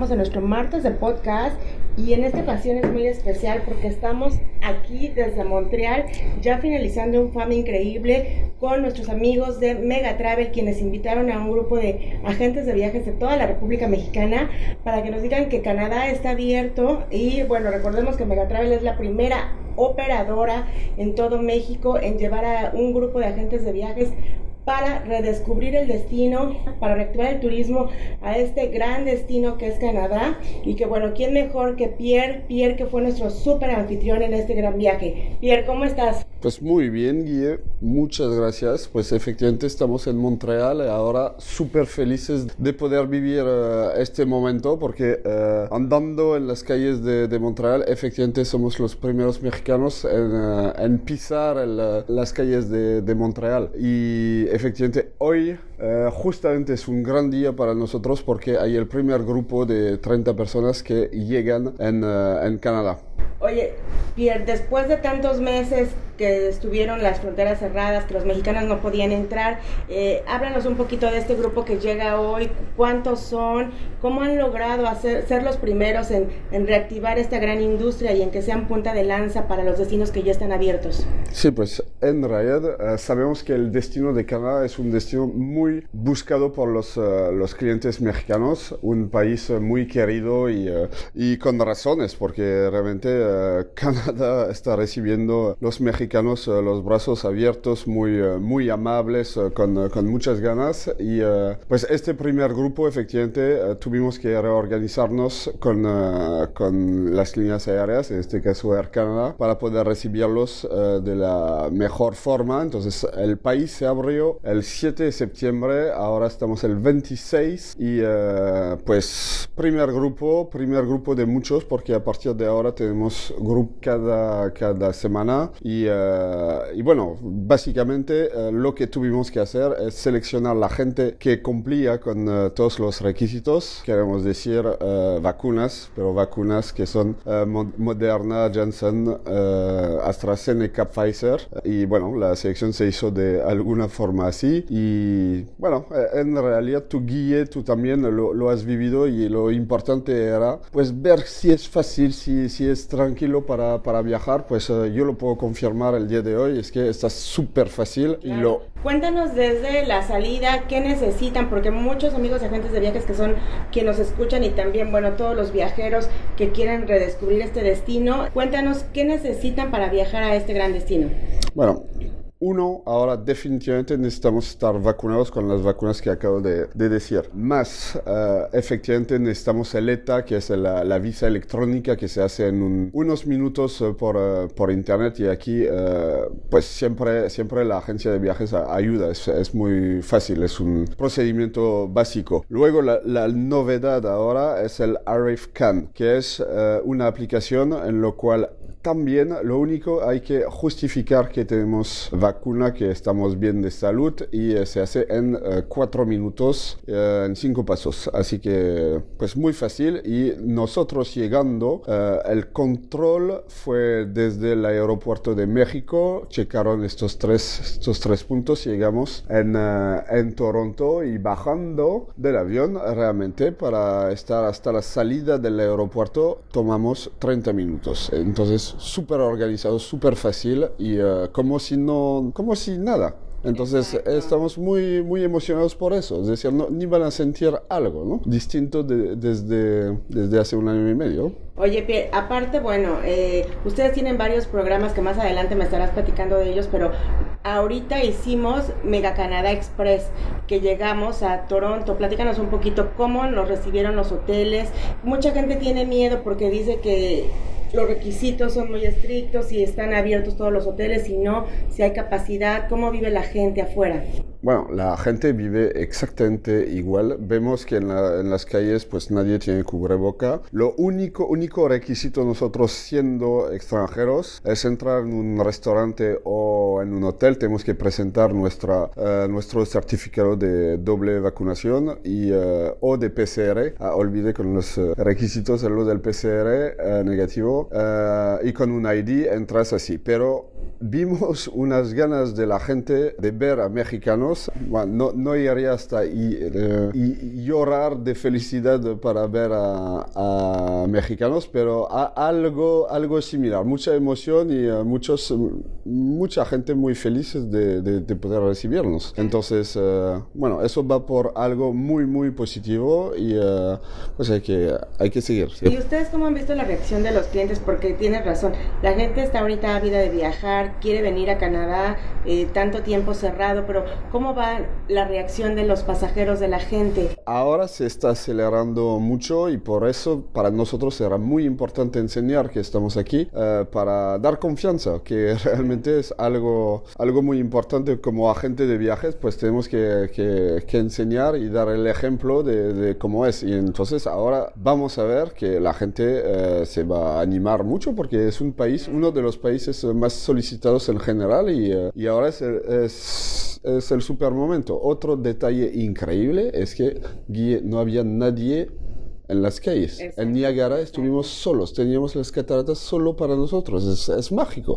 Estamos en nuestro martes de podcast y en esta ocasión es muy especial porque estamos aquí desde Montreal ya finalizando un FAM increíble con nuestros amigos de Mega Travel quienes invitaron a un grupo de agentes de viajes de toda la República Mexicana para que nos digan que Canadá está abierto. Y bueno, recordemos que Mega Travel es la primera operadora en todo México en llevar a un grupo de agentes de viajes para redescubrir el destino, para reactivar el turismo a este gran destino que es Canadá. Y que bueno, ¿quién mejor que Pierre? Pierre que fue nuestro súper anfitrión en este gran viaje. Pierre, ¿cómo estás? Pues muy bien, Guille. Muchas gracias. Pues efectivamente estamos en Montreal y ahora súper felices de poder vivir uh, este momento porque uh, andando en las calles de, Montreal, efectivamente somos los primeros mexicanos en, pisar las calles de, Montreal. Y efectivamente hoy justamente es un gran día para nosotros porque hay el primer grupo de 30 personas que llegan en, en Canadá. Oye, Pierre, después de tantos meses que estuvieron las fronteras cerradas, que los mexicanos no podían entrar, eh, háblanos un poquito de este grupo que llega hoy, cuántos son, cómo han logrado hacer, ser los primeros en, en, reactivar esta gran industria y en que sean punta de lanza para los destinos que ya están abiertos. Sí, pues en realidad uh, sabemos que el destino de Canadá es un destino muy buscado por los, uh, los clientes mexicanos, un país uh, muy querido y, y con razones, porque realmente Canadá está recibiendo los mexicanos los brazos abiertos, muy, muy amables, con, con, muchas ganas. Y pues este primer grupo, efectivamente, tuvimos que reorganizarnos con, con las líneas aéreas, en este caso Air Canada, para poder recibirlos de la mejor forma. Entonces, el país se abrió el 7 de septiembre, ahora estamos el 26 y pues primer grupo, primer grupo de muchos, porque a partir de ahora tenemos grupo cada, cada semana y, uh, y bueno, básicamente uh, lo que tuvimos que hacer es seleccionar la gente que cumplía con uh, todos los requisitos, queremos decir vacunas, pero vacunas que son Moderna, Janssen, AstraZeneca, Pfizer. Y bueno, la selección se hizo de alguna forma así y bueno, en realidad tu guía, tú también lo, lo has vivido y lo importante era pues ver si es fácil, si, si es tranquilo para, para viajar, pues uh, yo lo puedo confirmar el día de hoy, es que está súper fácil claro. y lo... Cuéntanos desde la salida, ¿qué necesitan? Porque muchos amigos agentes de viajes que son quienes nos escuchan y también, bueno, todos los viajeros que quieren redescubrir este destino, cuéntanos qué necesitan para viajar a este gran destino. Bueno, uno, ahora definitivamente necesitamos estar vacunados con las vacunas que acabo de, de decir. Más, uh, efectivamente necesitamos el ETA, que es la, la, visa electrónica que se hace en un, unos minutos uh, por, uh, por, internet y aquí pues siempre, siempre la agencia de viajes ayuda, es, es, muy fácil, es un procedimiento básico. Luego la, la novedad ahora es el ArriveCan, que es una aplicación en lo cual también lo único hay que justificar que tenemos vacuna, que estamos bien de salud y eh, se hace en eh, cuatro minutos, eh, en cinco pasos. Así que pues muy fácil y nosotros llegando, el control fue desde el aeropuerto de México, checaron estos tres, estos tres puntos, llegamos en, en Toronto y bajando del avión realmente para estar hasta la salida del aeropuerto tomamos 30 minutos. Entonces súper organizado, súper fácil y como si no, como si nada. Entonces Exacto. estamos muy, muy emocionados por eso, es decir, no, ni van a sentir algo ¿no? distinto de, desde, desde hace un año y medio. Oye, Pierre, aparte, bueno, eh, ustedes tienen varios programas que más adelante me estarás platicando de ellos, pero ahorita hicimos Mega Canadá Express, que llegamos a Toronto. Platícanos un poquito cómo nos recibieron los hoteles. Mucha gente tiene miedo porque dice que los requisitos son muy estrictos y están abiertos todos los hoteles y no, si hay capacidad, cómo vive la gente afuera. Bueno, la gente vive exactamente igual. Vemos que en, la, en, las calles pues nadie tiene cubreboca. Lo único, único requisito nosotros siendo extranjeros es entrar en un restaurante o en un hotel. Tenemos que presentar nuestra, uh, nuestro certificado de doble vacunación y, uh, o de PCR. Ah, olvide con los uh, requisitos lo del PCR negativo y con un ID entras así. Pero vimos unas ganas de la gente de ver a mexicanos, no, no hasta eh, y llorar de felicidad para ver a, mexicanos, pero algo, algo similar, mucha emoción y uh, muchos, mucha gente muy feliz de, de, de poder recibirnos. Entonces, uh, bueno, eso va por algo muy, muy positivo y pues hay que, hay que seguir. ¿Y ustedes cómo han visto la reacción de los clientes? Porque tienes razón, la gente está ahorita ávida de viajar, quiere venir a Canadá, eh, tanto tiempo cerrado, pero ¿cómo va la reacción de los pasajeros, de la gente? Ahora se está acelerando mucho y por eso para nosotros será muy importante enseñar que estamos aquí uh, para dar confianza, que realmente es algo, algo muy importante como agente de viajes, pues tenemos que, que, que enseñar y dar el ejemplo de, de, cómo es. Y entonces ahora vamos a ver que la gente uh, se va a animar mucho porque es un país, uno de los países más solicitados en general y, uh, y ahora es, es, es el super momento. Otro detalle increíble es que no había nadie en las calles. Exacto. En Niagara estuvimos solos, teníamos las cataratas solo para nosotros, es, es mágico.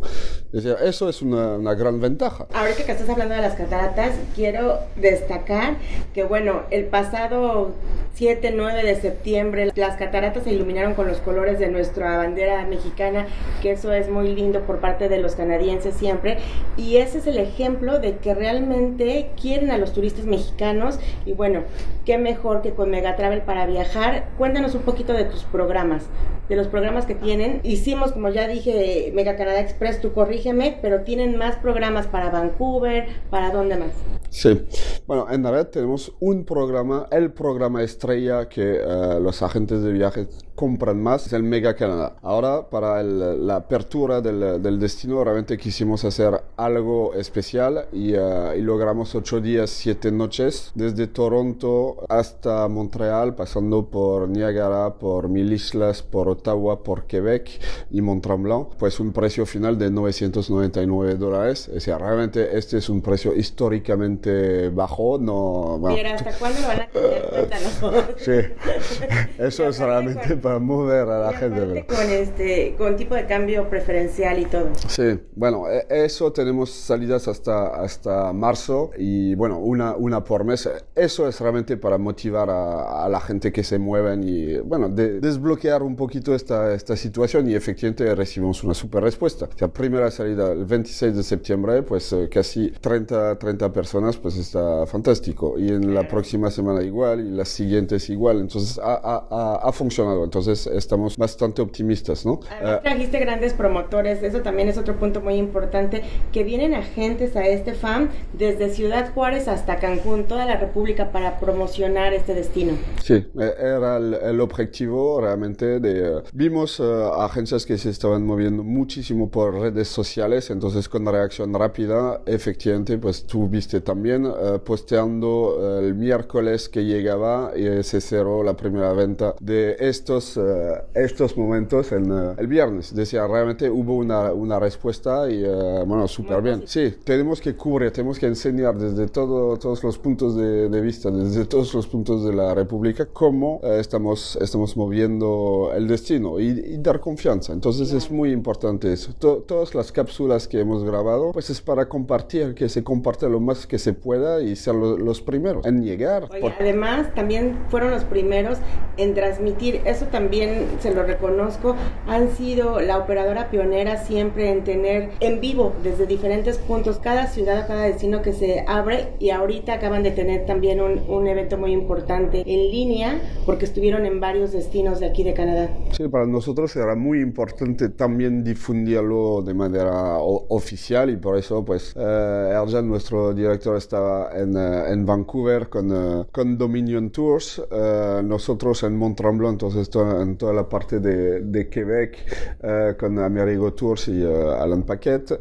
Eso es una, una, gran ventaja. Ahorita que estás hablando de las cataratas, quiero destacar que, bueno, el pasado 7, 9 de septiembre, las cataratas se iluminaron con los colores de nuestra bandera mexicana, que eso es muy lindo por parte de los canadienses siempre, y ese es el ejemplo de que realmente quieren a los turistas mexicanos, y bueno, qué mejor que con Megatravel para viajar cuéntanos un poquito de tus programas, de los programas que tienen. Hicimos, como ya dije, Mega Canadá Express, tú corrígeme, pero tienen más programas para Vancouver, ¿para dónde más? Sí, bueno, en la red tenemos un programa, el programa estrella que uh, los agentes de viajes compran más, es el Mega Canadá. Ahora, para el, la apertura del, del, destino, realmente quisimos hacer algo especial y, uh, y logramos ocho días, siete noches, desde Toronto hasta Montreal, pasando por Niagara, por Mil Islas, por Ottawa, por Quebec y Mont Tremblant, pues un precio final de 999 dólares. O sea, realmente este es un precio históricamente bajo. No, bueno. Mira, ¿hasta cuándo lo van a tener? Sí, eso es realmente para mover a la gente. Con, este, con tipo de cambio preferencial y todo. Sí, bueno, eso tenemos salidas hasta, hasta marzo y bueno, una, una por mes. Eso es realmente para motivar a, a la gente que se mueven y bueno, de, desbloquear un poquito esta, esta situación y efectivamente recibimos una super respuesta. La primera salida el 26 de septiembre, pues eh, casi 30, 30 personas, pues está fantástico. Y en la próxima semana igual y las siguientes igual. Entonces ha, ha, ha funcionado. Entonces estamos bastante optimistas, ¿no? Además, trajiste grandes promotores, eso también es otro punto muy importante, que vienen agentes a este FAM desde Ciudad Juárez hasta Cancún, toda la República, para promocionar este destino. Sí, era el, el objetivo realmente de... Uh, vimos uh, agencias que se estaban moviendo muchísimo por redes sociales, entonces con reacción rápida, efectivamente, pues tú viste también uh, posteando el miércoles que llegaba y se cerró la primera venta de estos, estos momentos en el viernes. Decía, realmente hubo una, una respuesta y bueno, súper bien. Sí, tenemos que cubrir, tenemos que enseñar desde todo, todos los puntos de, de, vista, desde todos los puntos de la República, cómo estamos, estamos moviendo el destino y, y dar confianza. Entonces es muy importante eso. To todas las cápsulas que hemos grabado, pues es para compartir, que se comparte lo más que se pueda y ser lo, los primeros en llegar. Oye, por... Además, también fueron los primeros en transmitir, eso también se lo reconozco, han sido la operadora pionera siempre en tener en vivo desde diferentes puntos cada ciudad, cada destino que se abre y ahorita acaban de tener también un, un evento muy importante en línea porque estuvieron en varios destinos de aquí de Canadá. Sí, para nosotros era muy importante también difundirlo de manera oficial y por eso pues eh, Erjan, nuestro director, estaba en, uh, en Vancouver con, uh, con, Dominion Tours, uh, nosotros en Mont Tremblant, entonces en toda la parte de, de Quebec con Amerigo Tours y Alan Paquet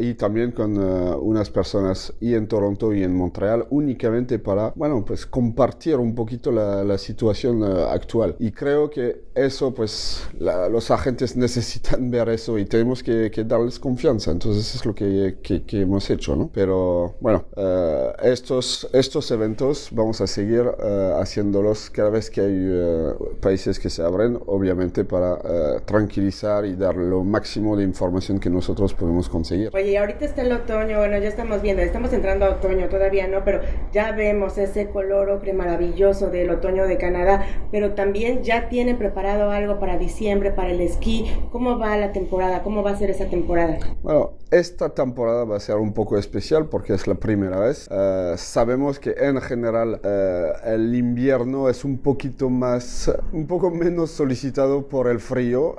y también con unas personas y en Toronto y en Montreal únicamente para, bueno, pues compartir un poquito la, la situación actual y creo que eso pues la, los agentes necesitan ver eso y tenemos que, que darles confianza. Entonces es lo que, que, que hemos hecho, ¿no? Pero bueno, uh, estos, estos eventos vamos a seguir uh, haciéndolos cada vez que hay uh, países que se abren, obviamente para eh, tranquilizar y dar lo máximo de información que nosotros podemos conseguir. Oye, ahorita está el otoño, bueno, ya estamos viendo, estamos entrando a otoño, todavía no, pero ya vemos ese color ocre maravilloso del otoño de Canadá, pero también ya tienen preparado algo para diciembre, para el esquí. ¿Cómo va la temporada? ¿Cómo va a ser esa temporada? Bueno, esta temporada va a ser un poco especial porque es la primera vez. Eh, sabemos que en general eh, el invierno es un poquito más, un poco menos solicitado por el frío,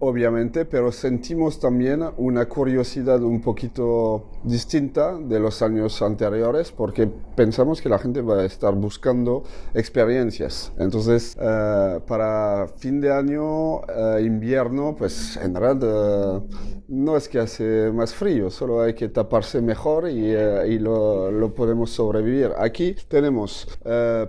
obviamente, pero sentimos también una curiosidad un poquito distinta de los años anteriores porque pensamos que la gente va a estar buscando experiencias. Entonces, eh, para fin de año, invierno, pues en realidad no es que hace más frío, solo hay que taparse mejor y, eh, lo, podemos sobrevivir. Aquí tenemos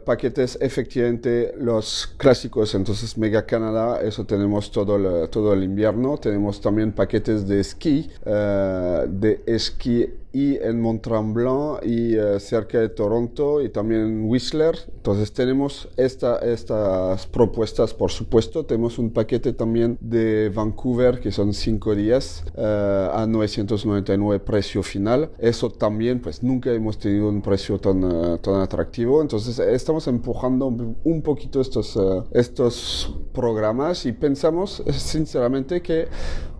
paquetes efectivamente los clásicos, entonces Mega Canadá, eso tenemos todo el, todo el invierno. Tenemos también paquetes de esquí, eh, de esquí y en Mont Tremblant y cerca de Toronto y también Whistler. Entonces tenemos esta, estas propuestas, por supuesto. Tenemos un paquete también de Vancouver que son cinco días a 999 precio final. Eso también, pues nunca hemos tenido un precio tan, eh, tan atractivo. Entonces estamos empujando un poquito estos, eh, estos programas y pensamos sinceramente que,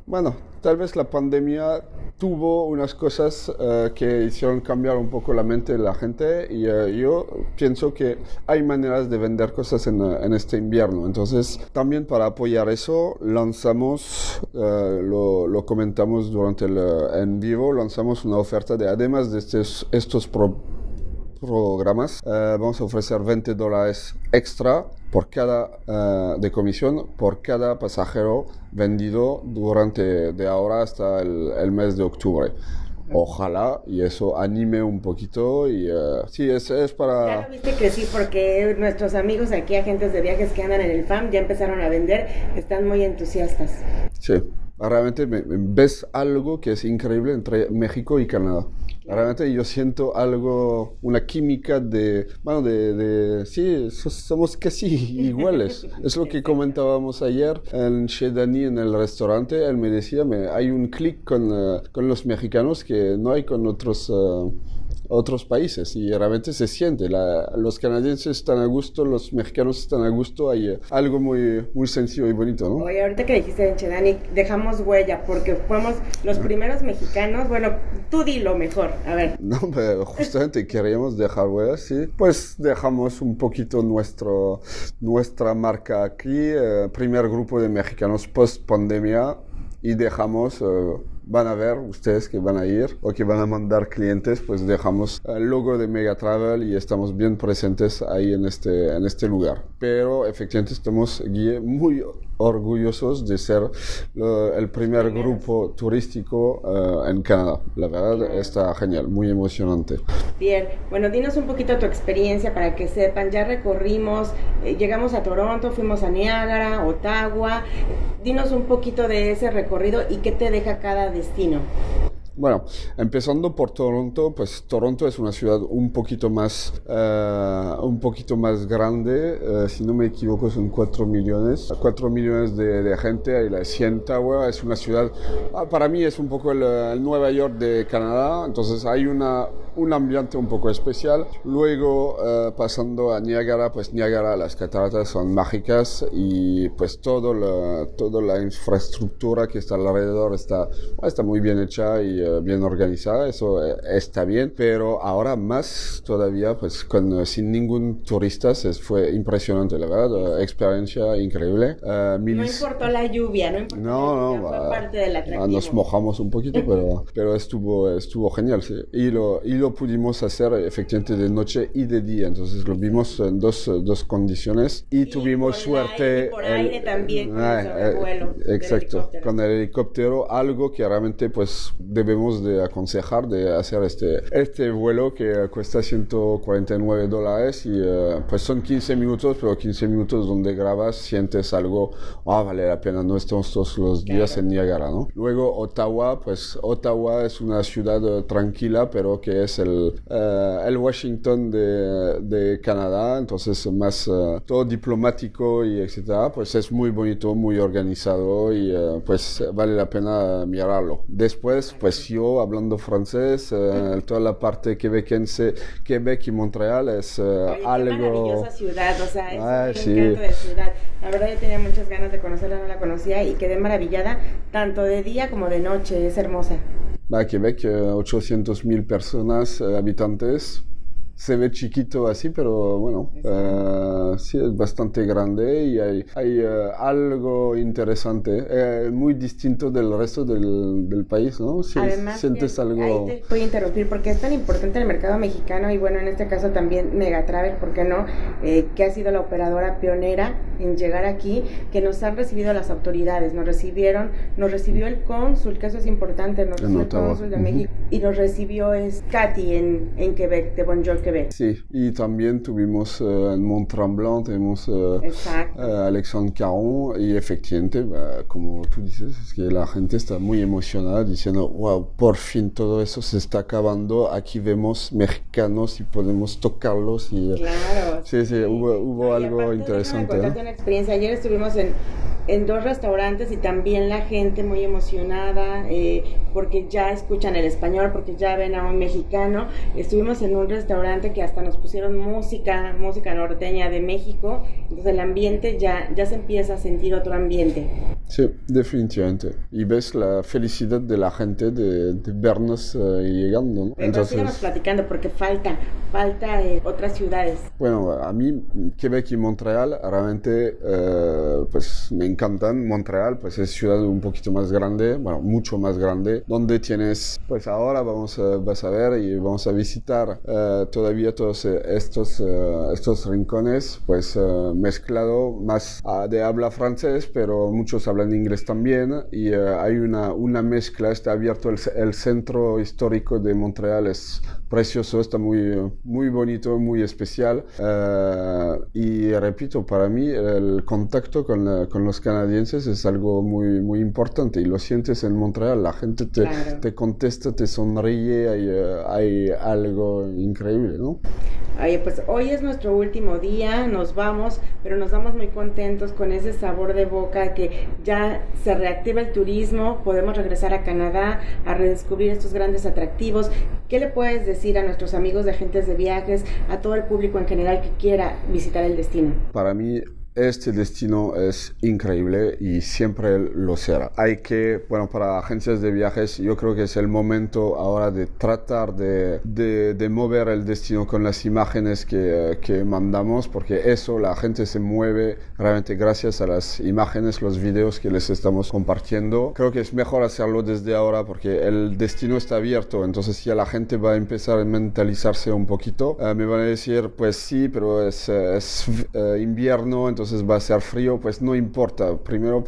bueno, tal vez la pandemia tuvo unas cosas uh, que hicieron cambiar un poco la mente de la gente y uh, yo pienso que hay maneras de vender cosas en, uh, en, este invierno. Entonces, también para apoyar eso, lanzamos, lo, lo, comentamos durante el en vivo, lanzamos una oferta de además de estos, estos pro programas, vamos a ofrecer 20 dólares extra por cada uh, de comisión por cada pasajero vendido durante de ahora hasta el, el mes de octubre. Ojalá y eso anime un poquito y uh, sí, es, es para... Ya lo viste que sí, porque nuestros amigos aquí, agentes de viajes que andan en el FAM, ya empezaron a vender, están muy entusiastas. Sí, realmente ves algo que es increíble entre México y Canadá. Realmente yo siento algo, una química de, bueno, de, de sí, somos casi iguales. es lo que comentábamos ayer en Shedani en el restaurante. Él me decía, me, hay un clic con, uh, con, los mexicanos que no hay con otros... Uh, otros países y realmente se siente. los canadienses están a gusto, los mexicanos están a gusto, hay eh, algo muy, muy sencillo y bonito, ¿no? Oye, ahorita que dijiste en Chedani, dejamos huella porque fuimos los primeros mexicanos, bueno, tú di lo mejor, a ver. No, pero justamente queríamos dejar huella, sí. Pues dejamos un poquito nuestro, nuestra marca aquí, eh, primer grupo de mexicanos post pandemia y dejamos... Eh, van a ver ustedes que van a ir o que van a mandar clientes, pues dejamos el logo de Mega Travel y estamos bien presentes ahí en este, en este lugar. Pero efectivamente estamos muy orgullosos de ser el primer grupo turístico uh, en Canadá. La verdad está genial, muy emocionante. Bien, bueno, dinos un poquito tu experiencia para que sepan. Ya recorrimos, eh, llegamos a Toronto, fuimos a Niágara, Ottawa. Dinos un poquito de ese recorrido y qué te deja cada destino. Bueno, empezando por Toronto, pues Toronto es una ciudad un poquito más, uh, un poquito más grande, uh, si no me equivoco son 4 millones, 4 millones de, de gente, y la 100 Tower es una ciudad, ah, para mí es un poco el, el Nueva York de Canadá, entonces hay una un ambiente un poco especial. Luego, uh, pasando a Niágara, pues Niágara, las cataratas son mágicas y pues todo la, toda la infraestructura que está alrededor está, está muy bien hecha y uh, bien organizada, eso uh, está bien, pero ahora más todavía, pues con, sin ningún turista, fue impresionante, la verdad, experiencia increíble. no importó la lluvia, no importó no, la lluvia, no, fue parte del atractivo. Nos mojamos un poquito, pero, pero estuvo, estuvo genial, sí. Y lo, y lo pudimos hacer efectivamente de noche y de día. Entonces lo vimos en dos, dos condiciones y, tuvimos suerte. por aire también, ah, eh, vuelo exacto, con el helicóptero, algo que realmente pues debe debemos de aconsejar de hacer este, este vuelo que cuesta 149 dólares y eh, pues son 15 minutos, pero 15 minutos donde grabas, sientes algo, ah, vale la pena, no estamos todos los días en Niagara, ¿no? Luego Ottawa, pues Ottawa es una ciudad eh, tranquila, pero que es el, eh, el Washington de, de, Canadá, entonces más todo diplomático y etcétera, pues es muy bonito, muy organizado y pues vale la pena mirarlo. Después, pues yo hablando francés, toda la parte quebequense, Quebec y Montreal es algo... Qué maravillosa ciudad, o sea, es ah, un encanto de ciudad. La verdad yo tenía muchas ganas de conocerla, no la conocía y quedé maravillada, tanto de día como de noche, es hermosa. Va, Quebec, 800 eh, mil personas, eh, habitantes, se ve chiquito así, pero bueno, uh, sí. es bastante grande y hay, hay uh, algo interesante, eh, muy distinto del resto del, del país, ¿no? Si Además, sientes algo... Ahí te voy a interrumpir porque es tan importante el mercado mexicano y bueno, en este caso también Megatravel, ¿por qué no? Eh, que ha sido la operadora pionera en llegar aquí, que nos han recibido las autoridades, nos recibieron, nos recibió el cónsul, que eso es importante, nos recibió el cónsul de México y nos recibió es Katy en, en Quebec, de Bonjour Sí, y también tuvimos uh, en Mont Tremblant, tenemos uh, Alexandre Caron, y efectivamente, como tú dices, es que la gente está muy emocionada diciendo, wow, por fin todo eso se está acabando, aquí vemos mexicanos y podemos tocarlos. Y, claro. Sí, sí, hubo, hubo algo interesante. ¿no? una experiencia, ayer estuvimos en en dos restaurantes y también la gente muy emocionada eh, porque ya escuchan el español, porque ya ven a un mexicano. Estuvimos en un restaurante que hasta nos pusieron música, música norteña de México, entonces el ambiente ya, ya se empieza a sentir otro ambiente. Sí, definitivamente. Y ves la felicidad de la gente de, vernos uh, llegando. ¿no? Entonces, platicando porque falta, falta eh, otras ciudades. Bueno, a mí Quebec y Montreal realmente uh, pues me encantan. Montreal pues es ciudad un poquito más grande, bueno, mucho más grande, donde tienes, pues ahora vamos a, vas a ver y vamos a visitar uh, todavía todos estos, estos rincones, pues mezclado más de habla francés, pero muchos hablan inglés también y hay una, una mezcla, está abierto el, el, centro histórico de Montreal, es precioso, está muy, muy bonito, muy especial uh, y repito, para mí el contacto con, la, con, los canadienses es algo muy, muy importante y lo sientes en Montreal, la gente te, claro. te contesta, te sonríe, hay, uh, hay algo increíble, ¿no? Oye, pues hoy es nuestro último día, nos vamos, pero nos vamos muy contentos con ese sabor de boca que ya se reactiva el turismo, podemos regresar a Canadá a redescubrir estos grandes atractivos. ¿Qué le puedes decir a nuestros amigos de agentes de viajes, a todo el público en general que quiera visitar el destino? Para mí este destino es increíble y siempre lo será. Hay que, bueno, para agencias de viajes, yo creo que es el momento ahora de tratar de, de, de mover el destino con las imágenes que, que, mandamos, porque eso, la gente se mueve realmente gracias a las imágenes, los videos que les estamos compartiendo. Creo que es mejor hacerlo desde ahora porque el destino está abierto, entonces ya la gente va a empezar a mentalizarse un poquito. Uh, me van a decir, pues sí, pero es, es uh, invierno, entonces entonces va a ser frío, pues no importa. Primero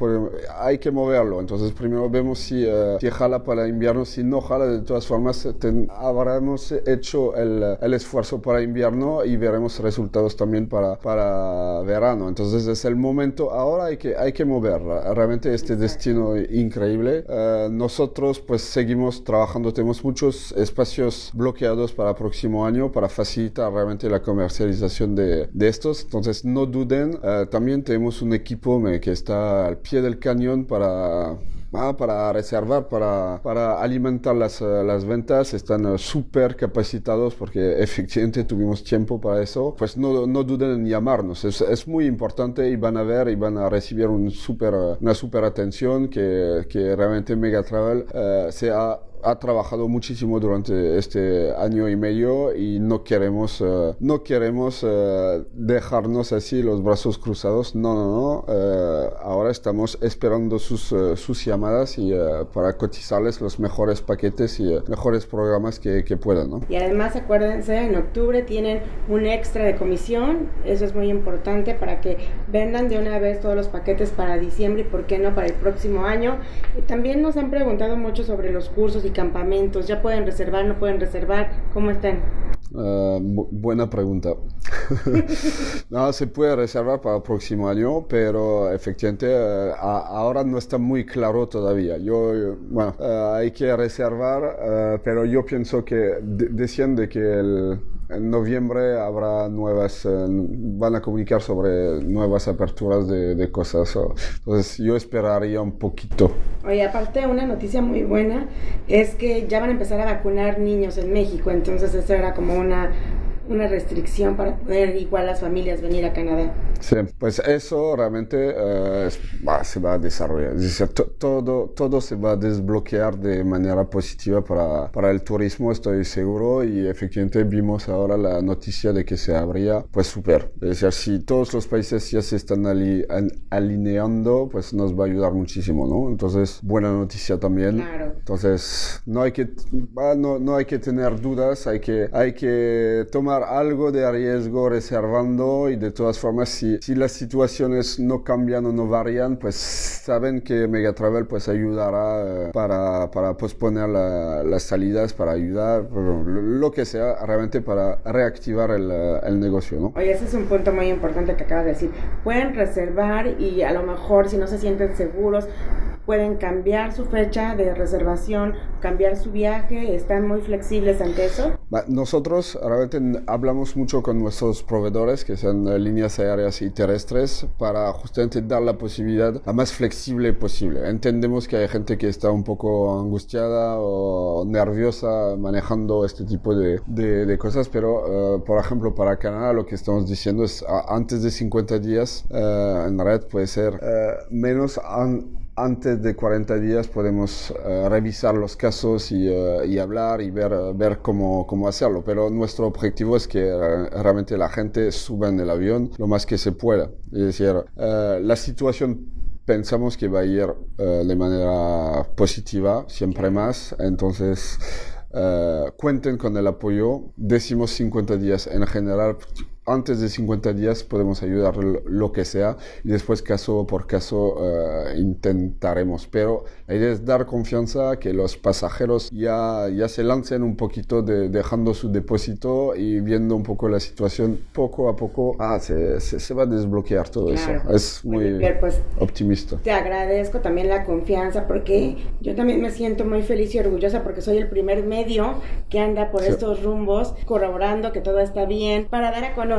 hay que moverlo. Entonces primero vemos si, uh, si jala para invierno, si no jala, de todas formas ten, habremos hecho el, el, esfuerzo para invierno y veremos resultados también para, para verano. Entonces es el momento, ahora hay que, hay que mover realmente este destino increíble. Uh, nosotros pues seguimos trabajando, tenemos muchos espacios bloqueados para el próximo año para facilitar realmente la comercialización de, de estos. Entonces no duden. Uh, también tenemos un equipo que está al pie del cañón para Ah, para reservar, para, para alimentar las, eh, las ventas, están uh, súper capacitados porque efectivamente tuvimos tiempo para eso. Pues no, no duden en llamarnos, es, es, muy importante y van a ver y van a recibir un super, una super atención que, que realmente Megatravel uh, se ha trabajado muchísimo durante este año y medio y no queremos, uh, no queremos uh, dejarnos así los brazos cruzados. No, no, no. Uh, ahora estamos esperando sus, sus llamadas y para cotizarles los mejores paquetes y mejores programas que, que puedan. ¿no? Y además acuérdense, en octubre tienen un extra de comisión. Eso es muy importante para que vendan de una vez todos los paquetes para diciembre y por qué no para el próximo año. Y también nos han preguntado mucho sobre los cursos campamentos? ¿Ya pueden reservar, no pueden reservar? ¿Cómo están? Uh, buena pregunta. no, se puede reservar para el próximo año, pero efectivamente uh, ahora no está muy claro todavía. Yo, bueno, uh, hay que reservar, pero yo pienso que de que el, en noviembre habrá nuevas, eh, van a comunicar sobre nuevas aperturas de, cosas. Entonces yo esperaría un poquito. Oye, aparte una noticia muy buena es que ya van a empezar a vacunar niños en México, entonces eso era como una una restricción para poder igual las familias venir a Canadá. Sí, pues eso realmente uh, se va a desarrollar. Es decir, todo, todo se va a desbloquear de manera positiva para, para el turismo, estoy seguro, y efectivamente vimos ahora la noticia de que se abría, pues súper. Es decir, si todos los países ya se están alineando, pues nos va a ayudar muchísimo, ¿no? Entonces, buena noticia también. Claro. Entonces, no hay que, no, no hay que tener dudas, hay que, hay que tomar algo de riesgo reservando y de todas formas si, si las situaciones no cambian o no varían pues saben que Megatravel pues ayudará eh, para, para posponer las salidas para ayudar lo, que sea realmente para reactivar el, el, negocio ¿no? Oye ese es un punto muy importante que acabas de decir pueden reservar y a lo mejor si no se sienten seguros pueden cambiar su fecha de reservación, cambiar su viaje, están muy flexibles ante eso. Nosotros realmente hablamos mucho con nuestros proveedores, que son eh, líneas aéreas y terrestres, para justamente dar la posibilidad la más flexible posible. Entendemos que hay gente que está un poco angustiada o nerviosa manejando este tipo de, de, cosas, pero uh, por ejemplo para Canadá lo que estamos diciendo es antes de 50 días uh, en red puede ser uh, menos antes de 40 días podemos uh, revisar los casos y, uh, y, hablar y ver, ver cómo, cómo hacerlo. Pero nuestro objetivo es que uh, realmente la gente suba en el avión lo más que se pueda. Es decir, la situación pensamos que va a ir de manera positiva, siempre más. Entonces, cuenten con el apoyo. Decimos 50 días en general antes de 50 días podemos ayudar lo que sea y después caso por caso uh, intentaremos. Pero la idea es dar confianza que los pasajeros ya, ya se lancen un poquito de, dejando su depósito y viendo un poco la situación poco a poco. Ah, se, se, va a desbloquear todo eso. Es muy pues, optimista. Te agradezco también la confianza porque yo también me siento muy feliz y orgullosa porque soy el primer medio que anda por estos rumbos corroborando que todo está bien para dar a conocer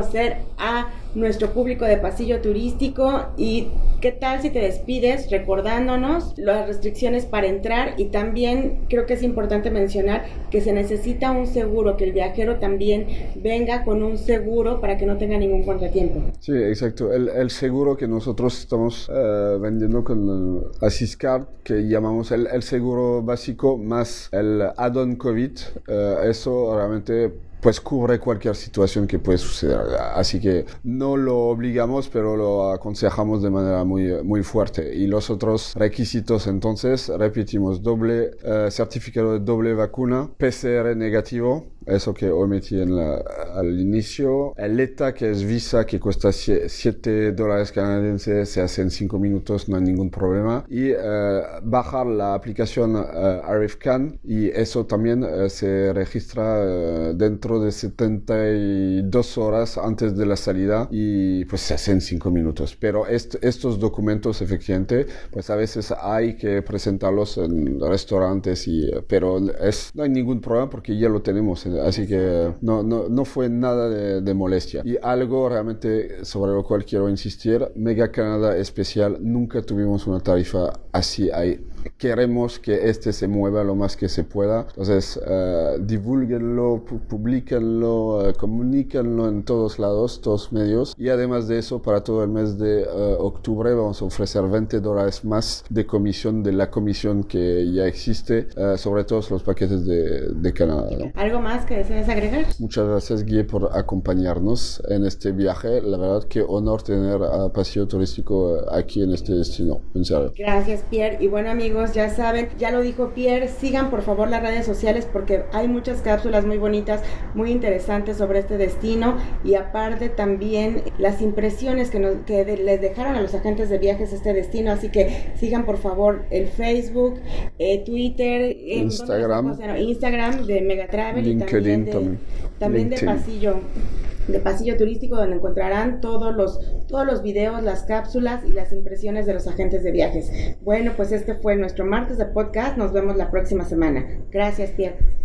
a nuestro público de pasillo turístico y qué tal si te despides recordándonos las restricciones para entrar y también creo que es importante mencionar que se necesita un seguro, que el viajero también venga con un seguro para que no tenga ningún contratiempo. Sí, exacto. El, seguro que nosotros estamos eh, vendiendo con Asiscard, que llamamos el, seguro básico más el add-on COVID, eh, eso realmente pues cubre cualquier situación que puede suceder. Así que no lo obligamos, pero lo aconsejamos de manera muy, muy fuerte. Y los otros requisitos, entonces, repetimos, doble eh, certificado de doble vacuna, PCR negativo, eso que omití en la, al inicio. El ETA, que es Visa, que cuesta 7 dólares canadienses, se hace en 5 minutos, no hay ningún problema. Y eh, bajar la aplicación uh, ArifCan y eso también uh, se registra uh, dentro de 72 horas antes de la salida y pues se hace en 5 minutos. Pero est estos documentos, efectivamente, pues a veces hay que presentarlos en restaurantes, y, pero es, no hay ningún problema porque ya lo tenemos así que no, no, no fue nada de, de, molestia. Y algo realmente sobre lo cual quiero insistir, Mega Canadá especial, nunca tuvimos una tarifa así ahí queremos que este se mueva lo más que se pueda. Entonces, uh, divulguenlo, publiquenlo, uh, comuníquenlo en todos lados, todos medios. Y además de eso, para todo el mes de uh, octubre vamos a ofrecer 20 dólares más de comisión de la comisión que ya existe sobre todos los paquetes de, de Canadá. ¿no? ¿Algo más que desees agregar? Muchas gracias, Guille, por acompañarnos en este viaje. La verdad, que honor tener a Paseo Turístico aquí en este destino. En serio. Gracias, Pierre. Y bueno, amigos amigos, ya saben, ya lo dijo Pierre, sigan por favor las redes sociales porque hay muchas cápsulas muy bonitas, muy interesantes sobre este destino y aparte también las impresiones que, nos, que les dejaron a los agentes de viajes este destino, así que sigan por favor el Facebook, eh, Twitter, Instagram, Instagram de Megatravel y también también. de pasillo de pasillo turístico donde encontrarán todos los todos los videos, las cápsulas y las impresiones de los agentes de viajes. Bueno, pues este fue nuestro martes de podcast. Nos vemos la próxima semana. Gracias, Pierre.